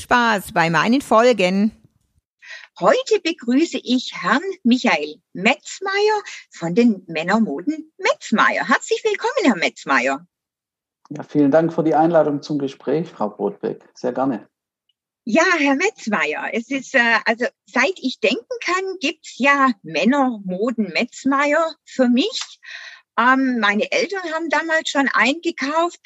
Spaß bei meinen Folgen. Heute begrüße ich Herrn Michael Metzmeier von den Männermoden Metzmeier. Herzlich willkommen, Herr Metzmeier. Ja, vielen Dank für die Einladung zum Gespräch, Frau Brotbeck. Sehr gerne. Ja, Herr Metzmeier, es ist, äh, also seit ich denken kann, gibt's ja Männermoden Metzmeier für mich. Ähm, meine Eltern haben damals schon eingekauft.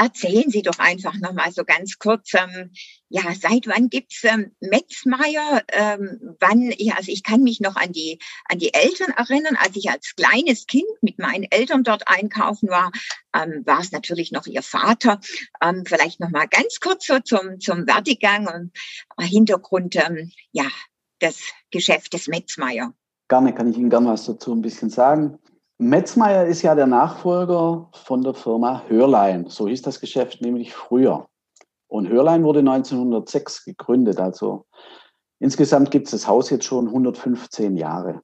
Erzählen Sie doch einfach nochmal so ganz kurz, ähm, ja, seit wann gibt's ähm, Metzmeier? Ähm, wann, ja, also ich kann mich noch an die, an die Eltern erinnern, als ich als kleines Kind mit meinen Eltern dort einkaufen war, ähm, war es natürlich noch ihr Vater. Ähm, vielleicht nochmal ganz kurz so zum, zum Werdegang und Hintergrund, ähm, ja, des Geschäftes Metzmeier. Gerne, kann ich Ihnen gerne was dazu ein bisschen sagen. Metzmeier ist ja der Nachfolger von der Firma Hörlein. So hieß das Geschäft nämlich früher. Und Hörlein wurde 1906 gegründet. Also insgesamt gibt es das Haus jetzt schon 115 Jahre.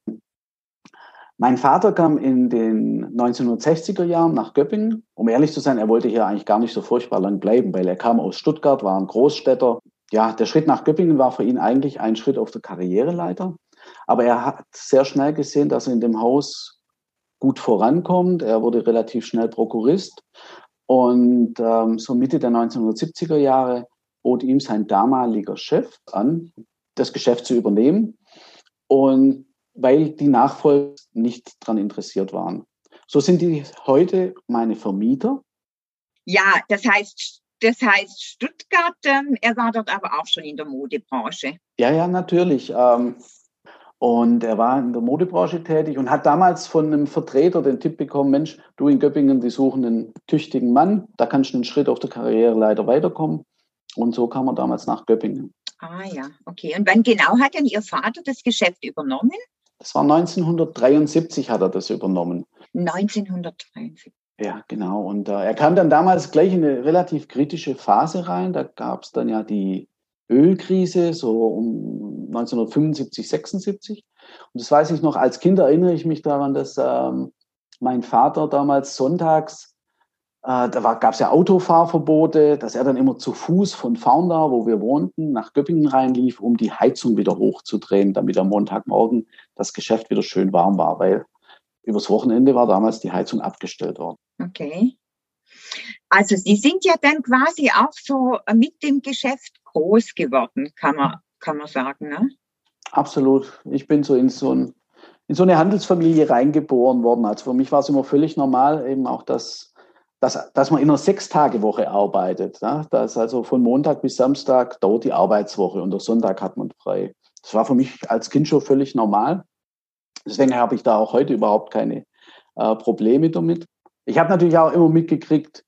Mein Vater kam in den 1960er Jahren nach Göppingen. Um ehrlich zu sein, er wollte hier eigentlich gar nicht so furchtbar lang bleiben, weil er kam aus Stuttgart, war ein Großstädter. Ja, der Schritt nach Göppingen war für ihn eigentlich ein Schritt auf der Karriereleiter. Aber er hat sehr schnell gesehen, dass er in dem Haus gut vorankommt. Er wurde relativ schnell Prokurist und ähm, so Mitte der 1970er Jahre bot ihm sein damaliger Chef an, das Geschäft zu übernehmen und weil die Nachfolger nicht daran interessiert waren. So sind die heute meine Vermieter. Ja, das heißt, das heißt Stuttgart, ähm, er war dort aber auch schon in der Modebranche. Ja, ja, natürlich. Ähm, und er war in der Modebranche tätig und hat damals von einem Vertreter den Tipp bekommen, Mensch, du in Göppingen, die suchen einen tüchtigen Mann, da kannst du einen Schritt auf der Karriereleiter weiterkommen. Und so kam er damals nach Göppingen. Ah ja, okay. Und wann genau hat denn Ihr Vater das Geschäft übernommen? Das war 1973 hat er das übernommen. 1973. Ja, genau. Und äh, er kam dann damals gleich in eine relativ kritische Phase rein. Da gab es dann ja die Ölkrise, so um 1975, 76. Und das weiß ich noch, als Kind erinnere ich mich daran, dass ähm, mein Vater damals sonntags, äh, da gab es ja Autofahrverbote, dass er dann immer zu Fuß von Faunda, wo wir wohnten, nach Göppingen reinlief, um die Heizung wieder hochzudrehen, damit am Montagmorgen das Geschäft wieder schön warm war, weil übers Wochenende war damals die Heizung abgestellt worden. Okay. Also Sie sind ja dann quasi auch so mit dem Geschäft groß geworden, kann man, kann man sagen. Ne? Absolut. Ich bin so in so, ein, in so eine Handelsfamilie reingeboren worden. Also für mich war es immer völlig normal, eben auch das, dass, dass man in einer Sechstagewoche arbeitet. Ne? Dass also von Montag bis Samstag dauert die Arbeitswoche und der Sonntag hat man frei. Das war für mich als Kind schon völlig normal. Deswegen habe ich da auch heute überhaupt keine äh, Probleme damit. Ich habe natürlich auch immer mitgekriegt,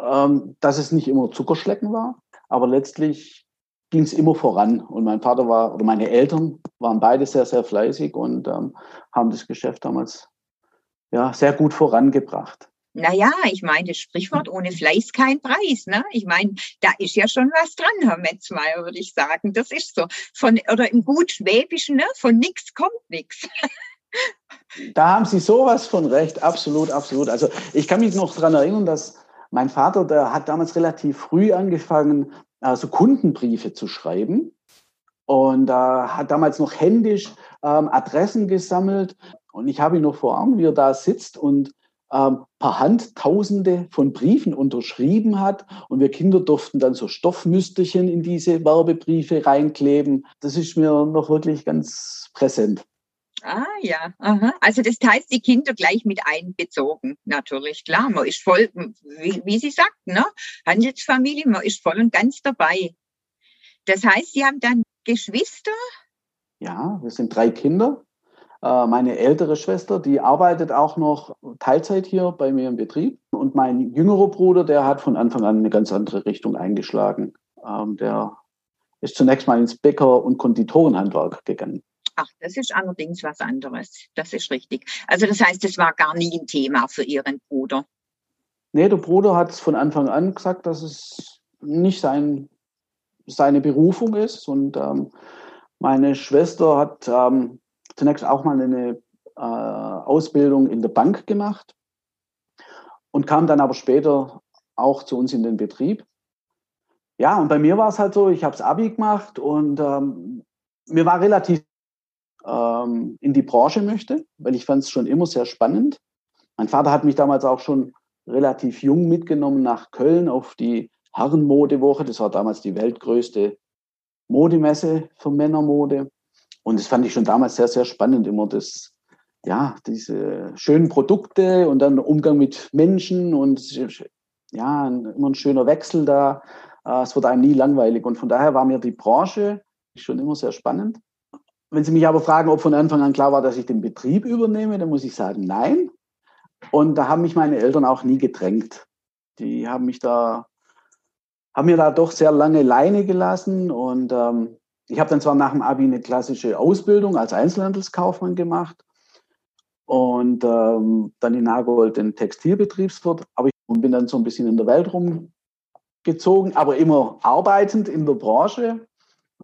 ähm, dass es nicht immer Zuckerschlecken war, aber letztlich ging es immer voran. Und mein Vater war, oder meine Eltern waren beide sehr, sehr fleißig und ähm, haben das Geschäft damals ja, sehr gut vorangebracht. Naja, ich meine, das Sprichwort ohne Fleiß kein Preis. Ne? Ich meine, da ist ja schon was dran, Herr Metzmeier, würde ich sagen. Das ist so. Von, oder im gut Schwäbischen, ne? von nichts kommt nichts. Da haben Sie sowas von recht, absolut, absolut. Also ich kann mich noch daran erinnern, dass mein Vater, der hat damals relativ früh angefangen, also Kundenbriefe zu schreiben und äh, hat damals noch händisch ähm, Adressen gesammelt. Und ich habe ihn noch vor Augen, wie er da sitzt und ähm, per Hand Tausende von Briefen unterschrieben hat. Und wir Kinder durften dann so Stoffmüsterchen in diese Werbebriefe reinkleben. Das ist mir noch wirklich ganz präsent. Ah ja, aha. also das heißt, die Kinder gleich mit einbezogen, natürlich, klar. Man ist voll, wie, wie Sie sagten, ne? Handelsfamilie, man ist voll und ganz dabei. Das heißt, Sie haben dann Geschwister? Ja, wir sind drei Kinder. Äh, meine ältere Schwester, die arbeitet auch noch Teilzeit hier bei mir im Betrieb. Und mein jüngerer Bruder, der hat von Anfang an eine ganz andere Richtung eingeschlagen. Ähm, der ist zunächst mal ins Bäcker- und Konditorenhandwerk gegangen. Ach, das ist allerdings was anderes. Das ist richtig. Also das heißt, es war gar nie ein Thema für Ihren Bruder. Nee, der Bruder hat es von Anfang an gesagt, dass es nicht sein, seine Berufung ist. Und ähm, meine Schwester hat ähm, zunächst auch mal eine äh, Ausbildung in der Bank gemacht und kam dann aber später auch zu uns in den Betrieb. Ja, und bei mir war es halt so, ich habe das Abi gemacht und ähm, mir war relativ ähm, in die Branche möchte, weil ich fand es schon immer sehr spannend. Mein Vater hat mich damals auch schon relativ jung mitgenommen nach Köln auf die Herrenmodewoche. Das war damals die weltgrößte Modemesse für Männermode. Und das fand ich schon damals sehr, sehr spannend, immer das, ja, diese schönen Produkte und dann Umgang mit Menschen und ja, immer ein schöner Wechsel da. Äh, es wird einem nie langweilig. Und von daher war mir die Branche schon immer sehr spannend. Wenn Sie mich aber fragen, ob von Anfang an klar war, dass ich den Betrieb übernehme, dann muss ich sagen, nein. Und da haben mich meine Eltern auch nie gedrängt. Die haben mich da, haben mir da doch sehr lange Leine gelassen und ähm, ich habe dann zwar nach dem Abi eine klassische Ausbildung als Einzelhandelskaufmann gemacht und ähm, dann in Nagold den Textilbetriebswirt, aber ich bin dann so ein bisschen in der Welt rumgezogen, aber immer arbeitend in der Branche.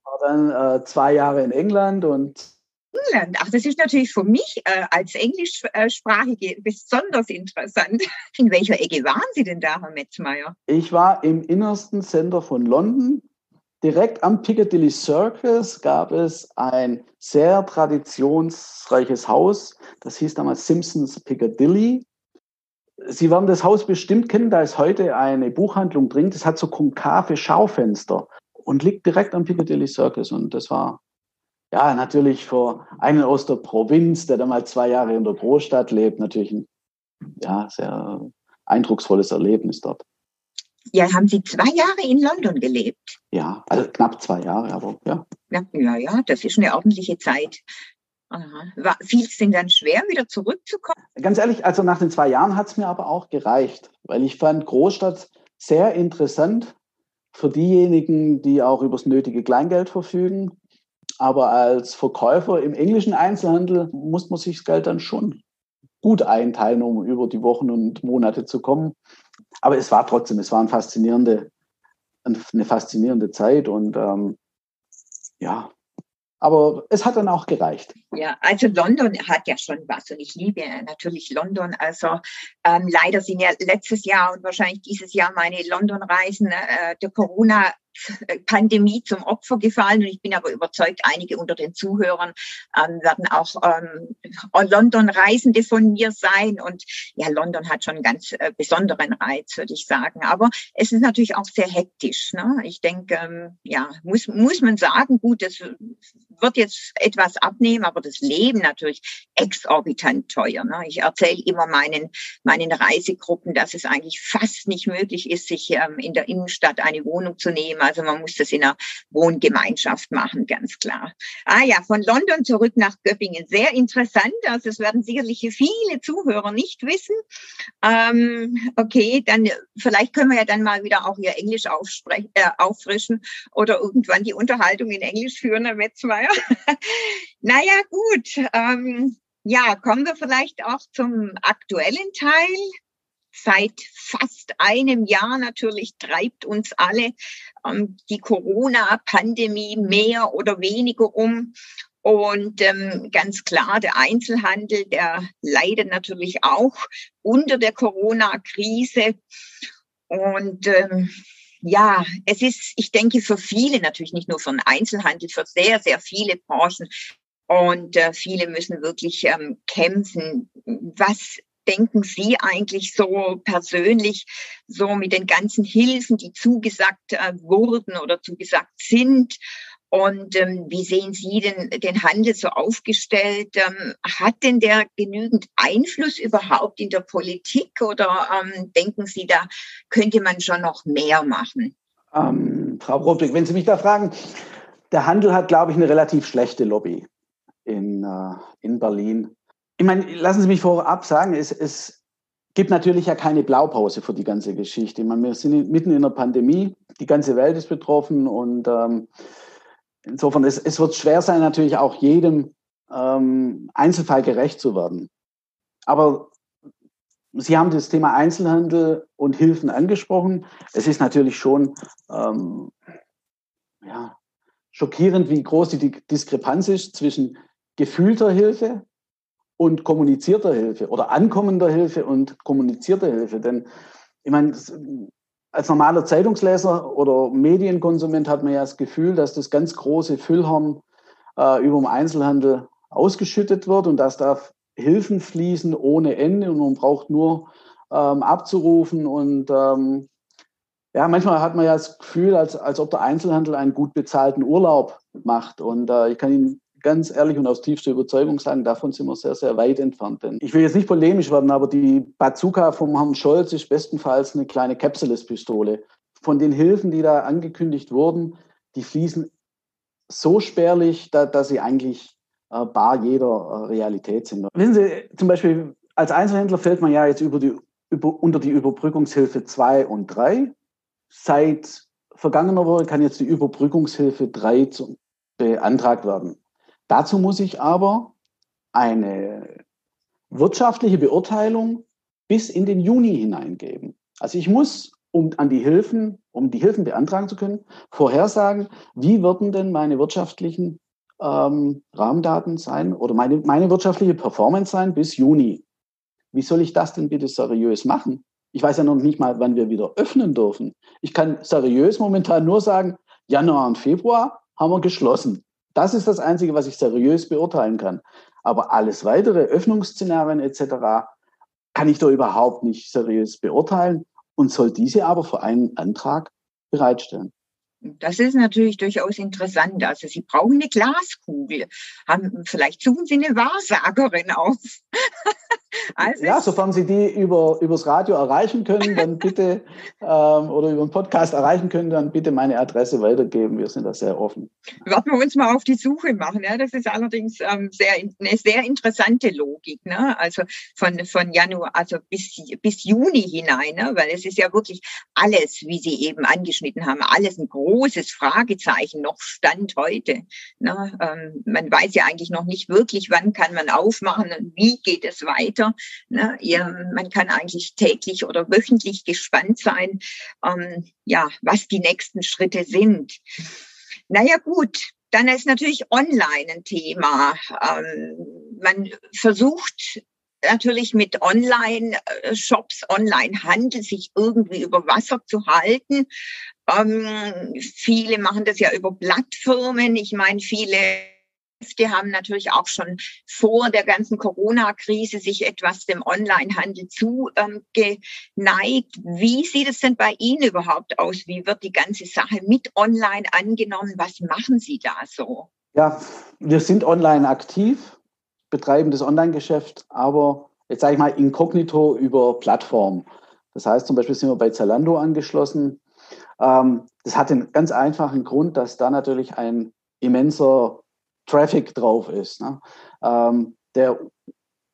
War dann äh, zwei Jahre in England und England. Ach, das ist natürlich für mich äh, als Englischsprachige besonders interessant. In welcher Ecke waren Sie denn da, Herr Metzmeier? Ich war im innersten Center von London, Direkt am Piccadilly Circus gab es ein sehr traditionsreiches Haus. Das hieß damals Simpsons Piccadilly. Sie werden das Haus bestimmt kennen. Da ist heute eine Buchhandlung drin. Das hat so konkave Schaufenster und liegt direkt am Piccadilly Circus. Und das war ja natürlich für einen aus der Provinz, der dann mal zwei Jahre in der Großstadt lebt, natürlich ein ja, sehr eindrucksvolles Erlebnis dort. Ja, haben Sie zwei Jahre in London gelebt? Ja, also knapp zwei Jahre, aber ja. Ja, ja, ja das ist eine ordentliche Zeit. Aha. Fiel es denn dann schwer, wieder zurückzukommen? Ganz ehrlich, also nach den zwei Jahren hat es mir aber auch gereicht, weil ich fand Großstadt sehr interessant für diejenigen, die auch über das nötige Kleingeld verfügen. Aber als Verkäufer im englischen Einzelhandel muss man sich das Geld dann schon gut einteilen, um über die Wochen und Monate zu kommen. Aber es war trotzdem, es war eine faszinierende, eine faszinierende Zeit und ähm, ja, aber es hat dann auch gereicht. Ja, also London hat ja schon was und ich liebe natürlich London. Also ähm, leider sind ja letztes Jahr und wahrscheinlich dieses Jahr meine London-Reisen äh, der Corona Pandemie zum Opfer gefallen. Und ich bin aber überzeugt, einige unter den Zuhörern ähm, werden auch ähm, London-Reisende von mir sein. Und ja, London hat schon einen ganz äh, besonderen Reiz, würde ich sagen. Aber es ist natürlich auch sehr hektisch. Ne? Ich denke, ähm, ja, muss, muss man sagen, gut, das wird jetzt etwas abnehmen, aber das Leben natürlich exorbitant teuer. Ne? Ich erzähle immer meinen, meinen Reisegruppen, dass es eigentlich fast nicht möglich ist, sich ähm, in der Innenstadt eine Wohnung zu nehmen also man muss das in einer Wohngemeinschaft machen, ganz klar. Ah ja, von London zurück nach Göppingen. Sehr interessant. Also es werden sicherlich viele Zuhörer nicht wissen. Ähm, okay, dann vielleicht können wir ja dann mal wieder auch ihr Englisch äh, auffrischen oder irgendwann die Unterhaltung in Englisch führen, Herr Metzmeier. naja, gut. Ähm, ja, kommen wir vielleicht auch zum aktuellen Teil seit fast einem Jahr natürlich treibt uns alle ähm, die Corona-Pandemie mehr oder weniger um. Und ähm, ganz klar, der Einzelhandel, der leidet natürlich auch unter der Corona-Krise. Und ähm, ja, es ist, ich denke, für viele, natürlich nicht nur für den Einzelhandel, für sehr, sehr viele Branchen. Und äh, viele müssen wirklich ähm, kämpfen. Was denken Sie eigentlich so persönlich, so mit den ganzen Hilfen, die zugesagt äh, wurden oder zugesagt sind? Und ähm, wie sehen Sie denn den Handel so aufgestellt? Ähm, hat denn der genügend Einfluss überhaupt in der Politik oder ähm, denken Sie, da könnte man schon noch mehr machen? Ähm, Frau Roblik, wenn Sie mich da fragen, der Handel hat, glaube ich, eine relativ schlechte Lobby in, äh, in Berlin. Ich meine, lassen Sie mich vorab sagen, es, es gibt natürlich ja keine Blaupause für die ganze Geschichte. Ich meine, wir sind mitten in einer Pandemie, die ganze Welt ist betroffen und ähm, insofern, es, es wird schwer sein, natürlich auch jedem ähm, Einzelfall gerecht zu werden. Aber Sie haben das Thema Einzelhandel und Hilfen angesprochen. Es ist natürlich schon ähm, ja, schockierend, wie groß die Diskrepanz ist zwischen gefühlter Hilfe und kommunizierter Hilfe oder ankommender Hilfe und kommunizierter Hilfe. Denn ich meine, als normaler Zeitungsleser oder Medienkonsument hat man ja das Gefühl, dass das ganz große Füllhorn äh, über dem Einzelhandel ausgeschüttet wird und dass da Hilfen fließen ohne Ende und man braucht nur ähm, abzurufen. Und ähm, ja, manchmal hat man ja das Gefühl, als, als ob der Einzelhandel einen gut bezahlten Urlaub macht. Und äh, ich kann Ihnen ganz ehrlich und aus tiefster Überzeugung sagen, davon sind wir sehr, sehr weit entfernt. Denn ich will jetzt nicht polemisch werden, aber die Bazooka vom Herrn Scholz ist bestenfalls eine kleine Capsules-Pistole. Von den Hilfen, die da angekündigt wurden, die fließen so spärlich, da, dass sie eigentlich äh, bar jeder äh, Realität sind. Wissen Sie, zum Beispiel als Einzelhändler fällt man ja jetzt über die, über, unter die Überbrückungshilfe 2 und 3. Seit vergangener Woche kann jetzt die Überbrückungshilfe 3 zu, beantragt werden. Dazu muss ich aber eine wirtschaftliche Beurteilung bis in den Juni hineingeben. Also ich muss, um an die Hilfen, um die Hilfen beantragen zu können, vorhersagen, wie würden denn meine wirtschaftlichen ähm, Rahmendaten sein oder meine, meine wirtschaftliche Performance sein bis Juni. Wie soll ich das denn bitte seriös machen? Ich weiß ja noch nicht mal, wann wir wieder öffnen dürfen. Ich kann seriös momentan nur sagen, Januar und Februar haben wir geschlossen. Das ist das Einzige, was ich seriös beurteilen kann. Aber alles weitere, Öffnungsszenarien etc., kann ich da überhaupt nicht seriös beurteilen und soll diese aber für einen Antrag bereitstellen. Das ist natürlich durchaus interessant. Also Sie brauchen eine Glaskugel. Haben, vielleicht suchen Sie eine Wahrsagerin auf. also ja, sofern Sie die über übers Radio erreichen können, dann bitte ähm, oder über den Podcast erreichen können, dann bitte meine Adresse weitergeben. Wir sind da sehr offen. Werden wir uns mal auf die Suche machen. Ja, das ist allerdings ähm, sehr eine sehr interessante Logik. Ne? Also von von Januar, also bis bis Juni hinein, ne? weil es ist ja wirklich alles, wie Sie eben angeschnitten haben, alles ein großes großes Fragezeichen noch Stand heute. Ne? Ähm, man weiß ja eigentlich noch nicht wirklich, wann kann man aufmachen und wie geht es weiter. Ne? Ja, man kann eigentlich täglich oder wöchentlich gespannt sein, ähm, ja, was die nächsten Schritte sind. Naja gut, dann ist natürlich online ein Thema. Ähm, man versucht natürlich mit Online-Shops, Online-Handel sich irgendwie über Wasser zu halten. Ähm, viele machen das ja über Plattformen. Ich meine, viele die haben natürlich auch schon vor der ganzen Corona-Krise sich etwas dem Online-Handel zugeneigt. Wie sieht es denn bei Ihnen überhaupt aus? Wie wird die ganze Sache mit Online angenommen? Was machen Sie da so? Ja, wir sind online aktiv betreiben das Online-Geschäft, aber jetzt sage ich mal inkognito über Plattform. Das heißt zum Beispiel sind wir bei Zalando angeschlossen. Ähm, das hat den ganz einfachen Grund, dass da natürlich ein immenser Traffic drauf ist, ne? ähm, der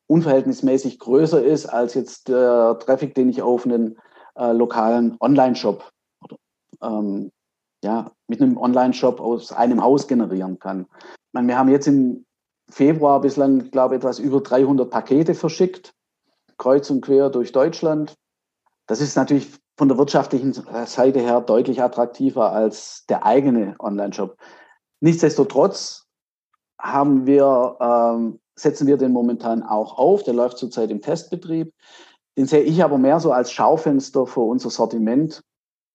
unverhältnismäßig größer ist als jetzt der Traffic, den ich auf einen äh, lokalen Online-Shop ähm, ja, mit einem Online-Shop aus einem Haus generieren kann. Meine, wir haben jetzt im Februar bislang, glaube ich, etwas über 300 Pakete verschickt, kreuz und quer durch Deutschland. Das ist natürlich von der wirtschaftlichen Seite her deutlich attraktiver als der eigene Online-Shop. Nichtsdestotrotz haben wir, ähm, setzen wir den momentan auch auf. Der läuft zurzeit im Testbetrieb. Den sehe ich aber mehr so als Schaufenster für unser Sortiment,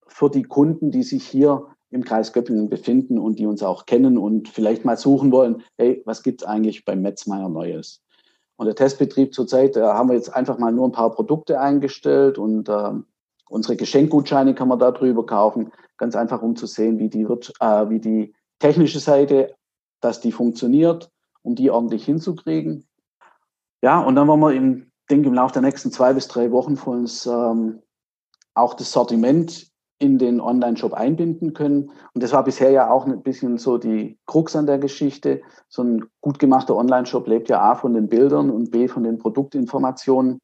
für die Kunden, die sich hier im Kreis Göppingen befinden und die uns auch kennen und vielleicht mal suchen wollen, hey, was gibt es eigentlich beim Metzmeier Neues? Und der Testbetrieb zurzeit, da haben wir jetzt einfach mal nur ein paar Produkte eingestellt und äh, unsere Geschenkgutscheine kann man darüber kaufen, ganz einfach um zu sehen, wie die, äh, wie die technische Seite, dass die funktioniert, um die ordentlich hinzukriegen. Ja, und dann wollen wir im, denke im Laufe der nächsten zwei bis drei Wochen von uns ähm, auch das Sortiment in den Online-Shop einbinden können. Und das war bisher ja auch ein bisschen so die Krux an der Geschichte. So ein gut gemachter Online-Shop lebt ja A von den Bildern und B von den Produktinformationen.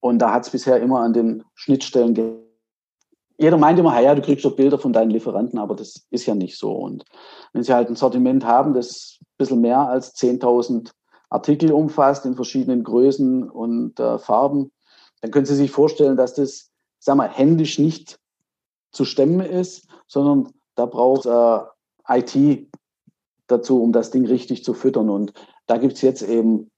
Und da hat es bisher immer an den Schnittstellen jeder meint immer, ja, du kriegst doch Bilder von deinen Lieferanten, aber das ist ja nicht so. Und wenn Sie halt ein Sortiment haben, das ein bisschen mehr als 10.000 Artikel umfasst in verschiedenen Größen und äh, Farben, dann können Sie sich vorstellen, dass das, sag mal, händisch nicht zu stemmen ist, sondern da braucht äh, IT dazu, um das Ding richtig zu füttern. Und da gibt es jetzt eben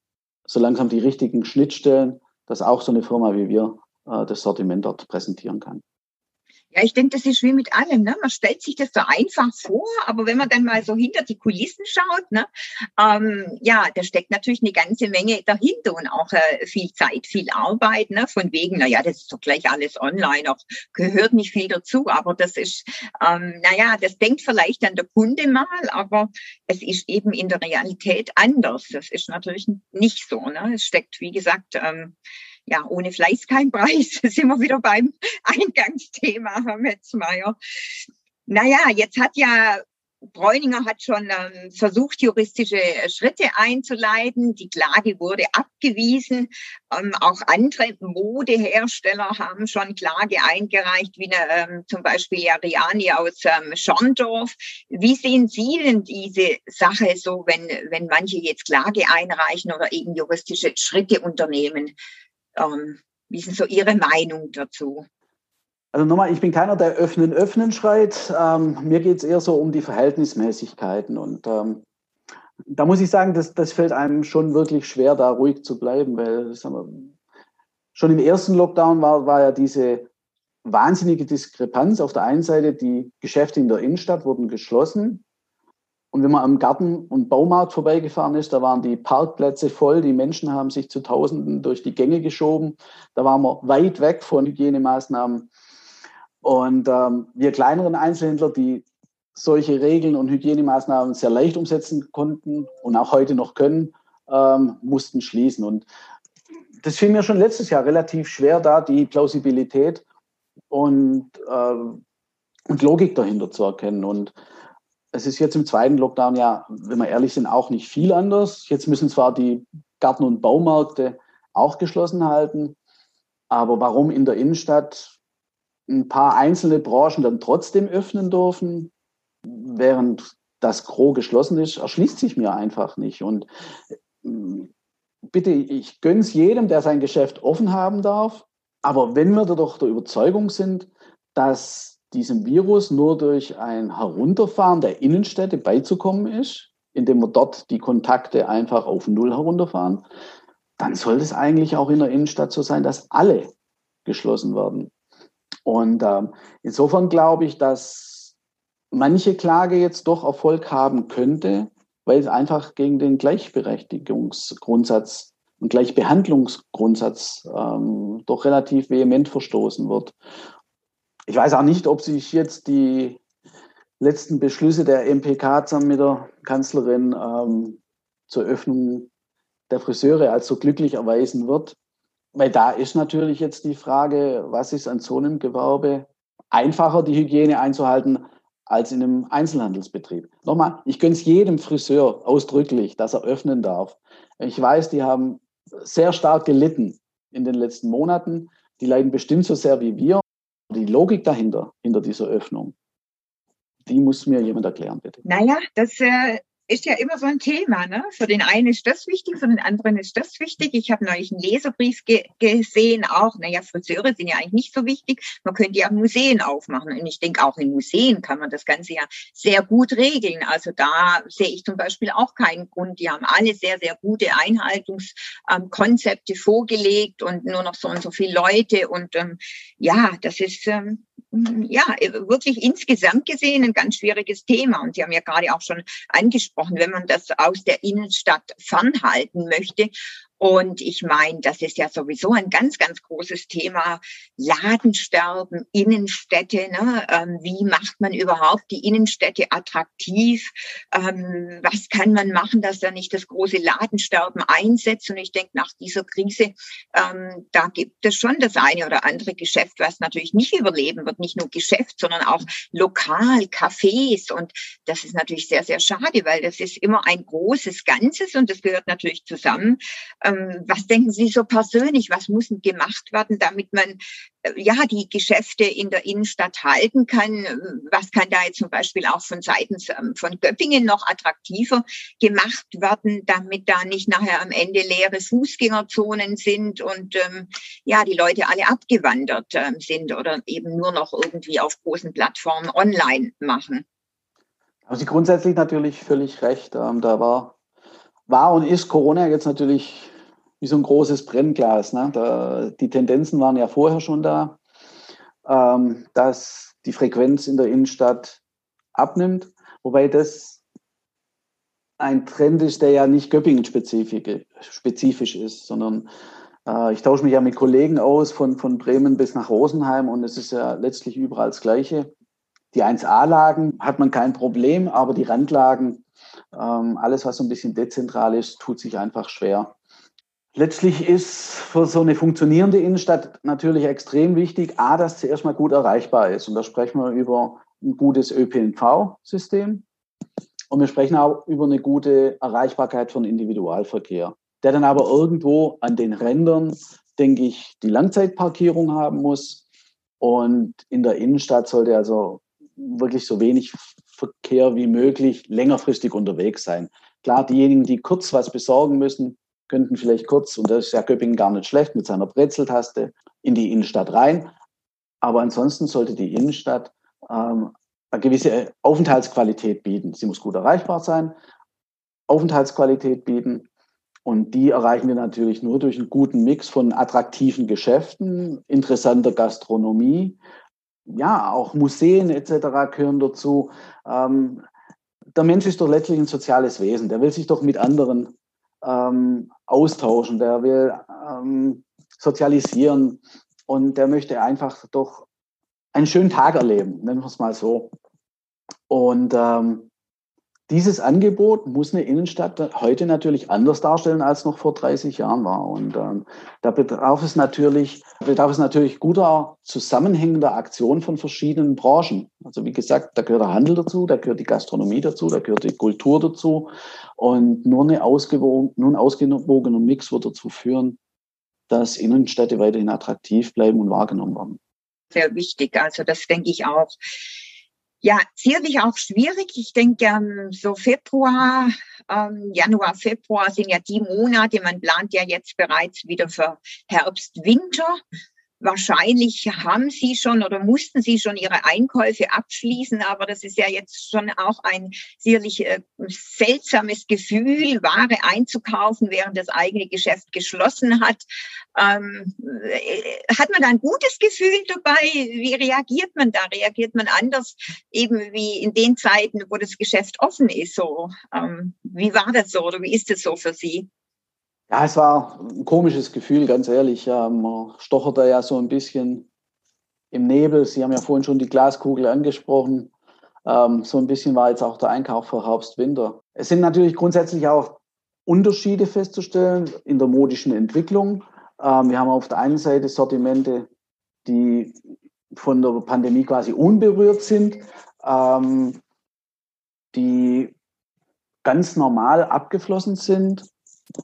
so langsam die richtigen Schnittstellen, dass auch so eine Firma wie wir äh, das Sortiment dort präsentieren kann. Ja, ich denke, das ist wie mit allem. Ne? Man stellt sich das so einfach vor, aber wenn man dann mal so hinter die Kulissen schaut, ne, ähm, ja, da steckt natürlich eine ganze Menge dahinter und auch äh, viel Zeit, viel Arbeit. Ne? Von wegen, na ja, das ist doch gleich alles online, auch gehört nicht viel dazu, aber das ist, ähm, naja, das denkt vielleicht dann der Kunde mal, aber es ist eben in der Realität anders. Das ist natürlich nicht so. Ne? Es steckt, wie gesagt, ähm, ja, ohne Fleiß kein Preis. Da sind wir wieder beim Eingangsthema, Herr Metzmeier. Naja, jetzt hat ja Bräuninger hat schon ähm, versucht, juristische Schritte einzuleiten. Die Klage wurde abgewiesen. Ähm, auch andere Modehersteller haben schon Klage eingereicht, wie ähm, zum Beispiel Ariani aus ähm, Schorndorf. Wie sehen Sie denn diese Sache so, wenn, wenn manche jetzt Klage einreichen oder eben juristische Schritte unternehmen? Ähm, wie ist so Ihre Meinung dazu? Also nochmal, ich bin keiner, der öffnen, öffnen schreit. Ähm, mir geht es eher so um die Verhältnismäßigkeiten. Und ähm, da muss ich sagen, das, das fällt einem schon wirklich schwer, da ruhig zu bleiben, weil wir, schon im ersten Lockdown war, war ja diese wahnsinnige Diskrepanz. Auf der einen Seite, die Geschäfte in der Innenstadt wurden geschlossen und wenn man am Garten- und Baumarkt vorbeigefahren ist, da waren die Parkplätze voll, die Menschen haben sich zu Tausenden durch die Gänge geschoben. Da waren wir weit weg von Hygienemaßnahmen. Und ähm, wir kleineren Einzelhändler, die solche Regeln und Hygienemaßnahmen sehr leicht umsetzen konnten und auch heute noch können, ähm, mussten schließen. Und das fiel mir schon letztes Jahr relativ schwer, da die Plausibilität und, äh, und Logik dahinter zu erkennen. Und es ist jetzt im zweiten Lockdown ja, wenn wir ehrlich sind, auch nicht viel anders. Jetzt müssen zwar die Garten- und Baumärkte auch geschlossen halten, aber warum in der Innenstadt ein paar einzelne Branchen dann trotzdem öffnen dürfen, während das Gros geschlossen ist, erschließt sich mir einfach nicht. Und mm, bitte, ich gönne es jedem, der sein Geschäft offen haben darf. Aber wenn wir da doch der Überzeugung sind, dass diesem Virus nur durch ein Herunterfahren der Innenstädte beizukommen ist, indem wir dort die Kontakte einfach auf Null herunterfahren, dann sollte es eigentlich auch in der Innenstadt so sein, dass alle geschlossen werden. Und äh, insofern glaube ich, dass manche Klage jetzt doch Erfolg haben könnte, weil es einfach gegen den Gleichberechtigungsgrundsatz und Gleichbehandlungsgrundsatz ähm, doch relativ vehement verstoßen wird ich weiß auch nicht, ob sich jetzt die letzten Beschlüsse der MPK zusammen mit der Kanzlerin ähm, zur Öffnung der Friseure als so glücklich erweisen wird. Weil da ist natürlich jetzt die Frage, was ist an so einem Gewerbe einfacher, die Hygiene einzuhalten, als in einem Einzelhandelsbetrieb. Nochmal, ich gönne es jedem Friseur ausdrücklich, dass er öffnen darf. Ich weiß, die haben sehr stark gelitten in den letzten Monaten. Die leiden bestimmt so sehr wie wir. Die Logik dahinter, hinter dieser Öffnung, die muss mir jemand erklären, bitte. Naja, das äh, ist ja immer so ein Thema. Ne? Für den einen ist das wichtig, für den anderen ist das wichtig. Ich habe neulich einen Leserbrief ge gesehen, auch, naja, Friseure sind ja eigentlich nicht so wichtig. Man könnte ja Museen aufmachen. Und ich denke, auch in Museen kann man das Ganze ja sehr gut regeln. Also da sehe ich zum Beispiel auch keinen Grund. Die haben alle sehr, sehr gute Einhaltungskonzepte vorgelegt und nur noch so und so viele Leute. Und ähm, ja, das ist ähm, ja, wirklich insgesamt gesehen ein ganz schwieriges Thema. Und Sie haben ja gerade auch schon angesprochen, wenn man das aus der Innenstadt fernhalten möchte und ich meine, das ist ja sowieso ein ganz, ganz großes Thema. Ladensterben, Innenstädte. Ne? Ähm, wie macht man überhaupt die Innenstädte attraktiv? Ähm, was kann man machen, dass da nicht das große Ladensterben einsetzt? Und ich denke, nach dieser Krise, ähm, da gibt es schon das eine oder andere Geschäft, was natürlich nicht überleben wird. Nicht nur Geschäft, sondern auch lokal, Cafés. Und das ist natürlich sehr, sehr schade, weil das ist immer ein großes Ganzes und das gehört natürlich zusammen Ähm, was denken Sie so persönlich? Was muss gemacht werden, damit man äh, ja die Geschäfte in der Innenstadt halten kann? Was kann da jetzt zum Beispiel auch von seitens ähm, von Göppingen noch attraktiver gemacht werden, damit da nicht nachher am Ende leere Fußgängerzonen sind und ähm, ja die Leute alle abgewandert sind oder eben nur noch irgendwie auf großen Plattformen online machen? Haben Sie grundsätzlich natürlich völlig recht. Da war, war und ist Corona jetzt natürlich wie so ein großes Brennglas. Ne? Da, die Tendenzen waren ja vorher schon da, ähm, dass die Frequenz in der Innenstadt abnimmt, wobei das ein Trend ist, der ja nicht Göppingen-spezifisch ist, sondern äh, ich tausche mich ja mit Kollegen aus von, von Bremen bis nach Rosenheim und es ist ja letztlich überall das Gleiche. Die 1a-Lagen hat man kein Problem, aber die Randlagen, ähm, alles, was so ein bisschen dezentral ist, tut sich einfach schwer. Letztlich ist für so eine funktionierende Innenstadt natürlich extrem wichtig, a, dass sie erstmal gut erreichbar ist. Und da sprechen wir über ein gutes ÖPNV-System. Und wir sprechen auch über eine gute Erreichbarkeit von Individualverkehr, der dann aber irgendwo an den Rändern, denke ich, die Langzeitparkierung haben muss. Und in der Innenstadt sollte also wirklich so wenig Verkehr wie möglich längerfristig unterwegs sein. Klar, diejenigen, die kurz was besorgen müssen, könnten vielleicht kurz, und das ist ja Göppingen gar nicht schlecht, mit seiner Brezeltaste in die Innenstadt rein. Aber ansonsten sollte die Innenstadt ähm, eine gewisse Aufenthaltsqualität bieten. Sie muss gut erreichbar sein, Aufenthaltsqualität bieten. Und die erreichen wir natürlich nur durch einen guten Mix von attraktiven Geschäften, interessanter Gastronomie, ja, auch Museen etc. gehören dazu. Ähm, der Mensch ist doch letztlich ein soziales Wesen. Der will sich doch mit anderen ähm, austauschen, der will ähm, sozialisieren und der möchte einfach doch einen schönen Tag erleben, nennen wir es mal so. Und ähm, dieses Angebot muss eine Innenstadt heute natürlich anders darstellen, als noch vor 30 Jahren war. Und ähm, da bedarf es natürlich, bedarf es natürlich guter zusammenhängender Aktion von verschiedenen Branchen. Also wie gesagt, da gehört der Handel dazu, da gehört die Gastronomie dazu, da gehört die Kultur dazu. Und nur, eine ausgewogen, nur ein ausgewogener Mix wird dazu führen, dass Innenstädte weiterhin attraktiv bleiben und wahrgenommen werden. Sehr wichtig. Also das denke ich auch ja, sicherlich auch schwierig. Ich denke, ähm, so Februar, ähm, Januar, Februar sind ja die Monate, man plant ja jetzt bereits wieder für Herbst, Winter. Wahrscheinlich haben Sie schon oder mussten Sie schon Ihre Einkäufe abschließen, aber das ist ja jetzt schon auch ein sicherlich äh, seltsames Gefühl, Ware einzukaufen, während das eigene Geschäft geschlossen hat. Ähm, äh, hat man da ein gutes Gefühl dabei? Wie reagiert man da? Reagiert man anders eben wie in den Zeiten, wo das Geschäft offen ist? So, ähm, wie war das so oder wie ist es so für Sie? Ja, es war ein komisches Gefühl, ganz ehrlich. Man stochert da ja so ein bisschen im Nebel. Sie haben ja vorhin schon die Glaskugel angesprochen. Ähm, so ein bisschen war jetzt auch der Einkauf für Herbst, Winter. Es sind natürlich grundsätzlich auch Unterschiede festzustellen in der modischen Entwicklung. Ähm, wir haben auf der einen Seite Sortimente, die von der Pandemie quasi unberührt sind, ähm, die ganz normal abgeflossen sind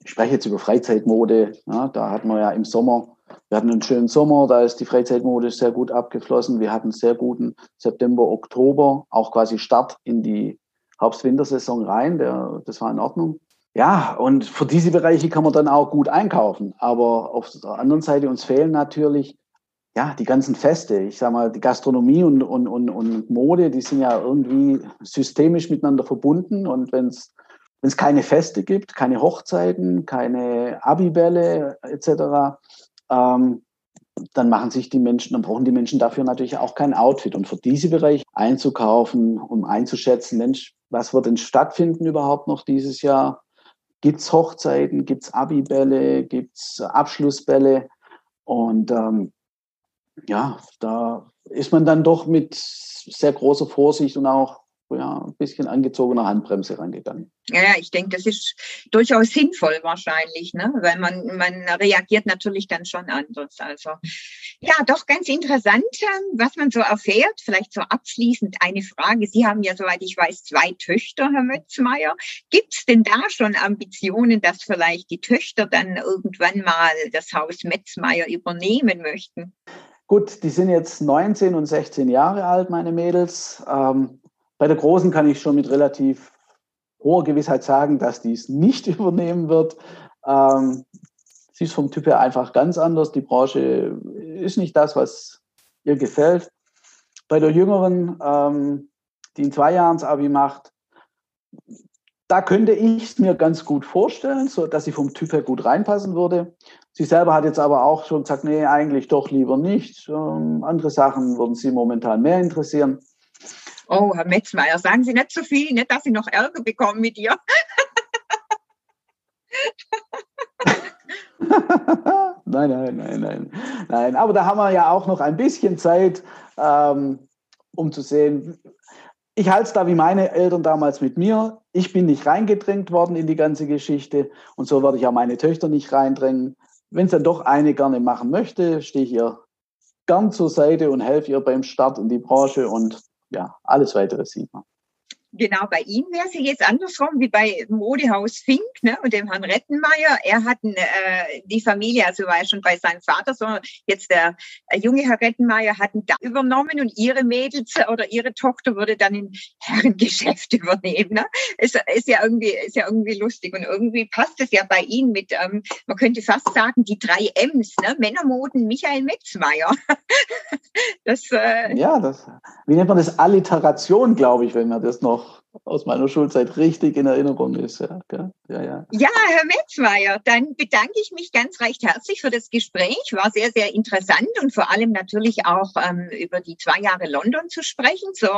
ich spreche jetzt über Freizeitmode. Ja, da hatten wir ja im Sommer, wir hatten einen schönen Sommer, da ist die Freizeitmode sehr gut abgeflossen. Wir hatten einen sehr guten September, Oktober, auch quasi Start in die Herbst-Wintersaison rein. Der, das war in Ordnung. Ja, und für diese Bereiche kann man dann auch gut einkaufen. Aber auf der anderen Seite uns fehlen natürlich ja, die ganzen Feste. Ich sage mal, die Gastronomie und, und, und, und Mode, die sind ja irgendwie systemisch miteinander verbunden. Und wenn es wenn es keine Feste gibt, keine Hochzeiten, keine Abibälle etc., ähm, dann machen sich die Menschen, dann brauchen die Menschen dafür natürlich auch kein Outfit. Und für diese Bereich einzukaufen, um einzuschätzen, Mensch, was wird denn stattfinden überhaupt noch dieses Jahr? Gibt es Hochzeiten, gibt es Abibälle, gibt es Abschlussbälle? Und ähm, ja, da ist man dann doch mit sehr großer Vorsicht und auch ja, ein bisschen angezogener Handbremse rangegangen. Ja, ich denke, das ist durchaus sinnvoll wahrscheinlich, ne? weil man, man reagiert natürlich dann schon anders. Also Ja, doch ganz interessant, ähm, was man so erfährt. Vielleicht so abschließend eine Frage. Sie haben ja, soweit ich weiß, zwei Töchter, Herr Mötzmeier. Gibt es denn da schon Ambitionen, dass vielleicht die Töchter dann irgendwann mal das Haus Metzmeier übernehmen möchten? Gut, die sind jetzt 19 und 16 Jahre alt, meine Mädels. Ähm, bei der Großen kann ich schon mit relativ hoher Gewissheit sagen, dass die es nicht übernehmen wird. Ähm, sie ist vom Typ her einfach ganz anders. Die Branche ist nicht das, was ihr gefällt. Bei der Jüngeren, ähm, die in zwei Jahren das Abi macht, da könnte ich es mir ganz gut vorstellen, so dass sie vom Typ her gut reinpassen würde. Sie selber hat jetzt aber auch schon gesagt, nee, eigentlich doch lieber nicht. Ähm, andere Sachen würden sie momentan mehr interessieren. Oh, Herr Metzmeier, sagen Sie nicht so viel, nicht, dass Sie noch Ärger bekommen mit ihr. nein, nein, nein, nein. Nein, aber da haben wir ja auch noch ein bisschen Zeit, ähm, um zu sehen. Ich halte es da wie meine Eltern damals mit mir. Ich bin nicht reingedrängt worden in die ganze Geschichte und so werde ich auch meine Töchter nicht reindrängen. Wenn es dann doch eine gerne machen möchte, stehe ich ihr gern zur Seite und helfe ihr beim Start in die Branche und ja, alles weitere sieht man. Genau, bei ihm wäre es jetzt andersrum wie bei Modehaus Fink ne, und dem Herrn Rettenmeier. Er hat äh, die Familie, also war er schon bei seinem Vater, sondern jetzt der äh, junge Herr Rettenmeier hat ihn da übernommen und ihre Mädels oder ihre Tochter würde dann in Herrengeschäft übernehmen. Ne? Ist, ist, ja irgendwie, ist ja irgendwie lustig und irgendwie passt es ja bei ihm mit, ähm, man könnte fast sagen, die drei M's, ne? Männermoden Michael Metzmeier. das, äh, ja, das, wie nennt man das? Alliteration, glaube ich, wenn man das noch noch aus meiner Schulzeit richtig in Erinnerung ist. Ja, ja, ja. ja Herr Metzmeier, dann bedanke ich mich ganz recht herzlich für das Gespräch. War sehr, sehr interessant und vor allem natürlich auch ähm, über die zwei Jahre London zu sprechen. So,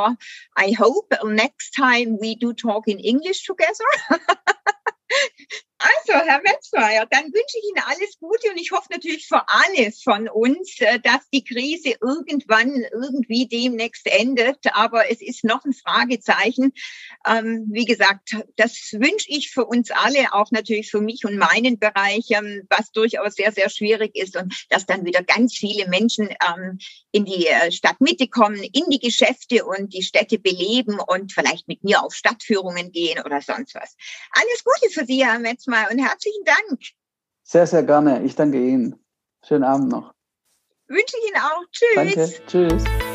I hope next time we do talk in English together. Also, Herr Metzmeier, dann wünsche ich Ihnen alles Gute und ich hoffe natürlich für alle von uns, äh, dass die Krise irgendwann irgendwie demnächst endet. Aber es ist noch ein Fragezeichen. Ähm, wie gesagt, das wünsche ich für uns alle, auch natürlich für mich und meinen Bereich, ähm, was durchaus sehr, sehr schwierig ist und dass dann wieder ganz viele Menschen ähm, in die äh, Stadtmitte kommen, in die Geschäfte und die Städte beleben und vielleicht mit mir auf Stadtführungen gehen oder sonst was. alles Gute für Sie, Herr Metzmeier und herzlichen Dank. Sehr, sehr gerne. Ich danke Ihnen. Schönen Abend noch. Wünsche ich Ihnen auch. Tschüss. Danke. Tschüss.